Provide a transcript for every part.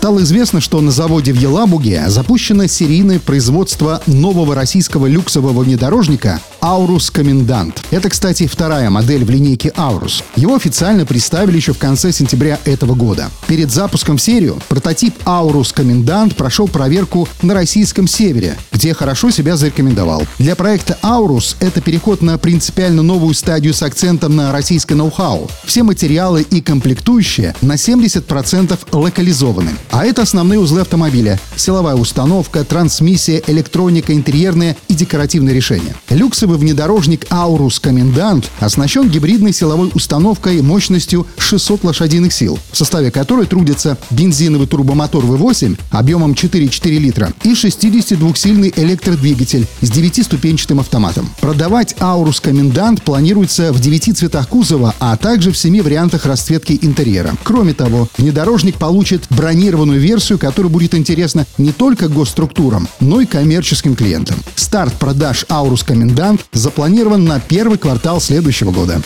Стало известно, что на заводе в Елабуге запущено серийное производство нового российского люксового внедорожника Aurus Комендант. Это, кстати, вторая модель в линейке Aurus. Его официально представили еще в конце сентября этого года. Перед запуском в серию прототип Aurus Комендант прошел проверку на российском севере, где хорошо себя зарекомендовал. Для проекта Aurus это переход на принципиально новую стадию с акцентом на российское ноу-хау. Все материалы и комплектующие на 70% локализованы. А это основные узлы автомобиля. Силовая установка, трансмиссия, электроника, интерьерные и декоративные решения. Люксовый внедорожник Aurus Комендант оснащен гибридной силовой установкой мощностью 600 лошадиных сил, в составе которой трудится бензиновый турбомотор V8 объемом 4,4 литра и 62-сильный электродвигатель с 9-ступенчатым автоматом. Продавать Aurus Комендант планируется в 9 цветах кузова, а также в 7 вариантах расцветки интерьера. Кроме того, внедорожник получит комбинированную версию, которая будет интересна не только госструктурам, но и коммерческим клиентам. Старт продаж Аурус Комендант запланирован на первый квартал следующего года.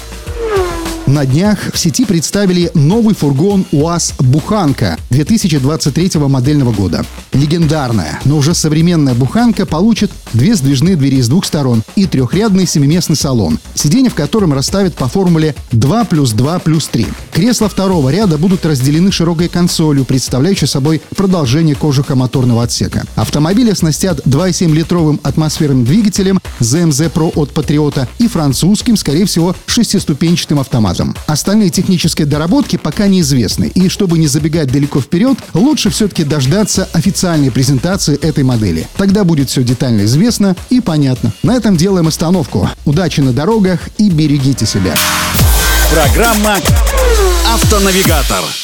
На днях в сети представили новый фургон УАЗ «Буханка» 2023 модельного года. Легендарная, но уже современная «Буханка» получит две сдвижные двери с двух сторон и трехрядный семиместный салон, сиденья в котором расставят по формуле 2 плюс 2 плюс 3. Кресла второго ряда будут разделены широкой консолью, представляющей собой продолжение кожуха моторного отсека. Автомобили оснастят 2,7-литровым атмосферным двигателем ZMZ Pro от Патриота и французским, скорее всего, шестиступенчатым автоматом. Остальные технические доработки пока неизвестны, и чтобы не забегать далеко вперед, лучше все-таки дождаться официальной презентации этой модели. Тогда будет все детально известно и понятно. На этом делаем остановку. Удачи на дорогах и берегите себя. Программа «Автонавигатор».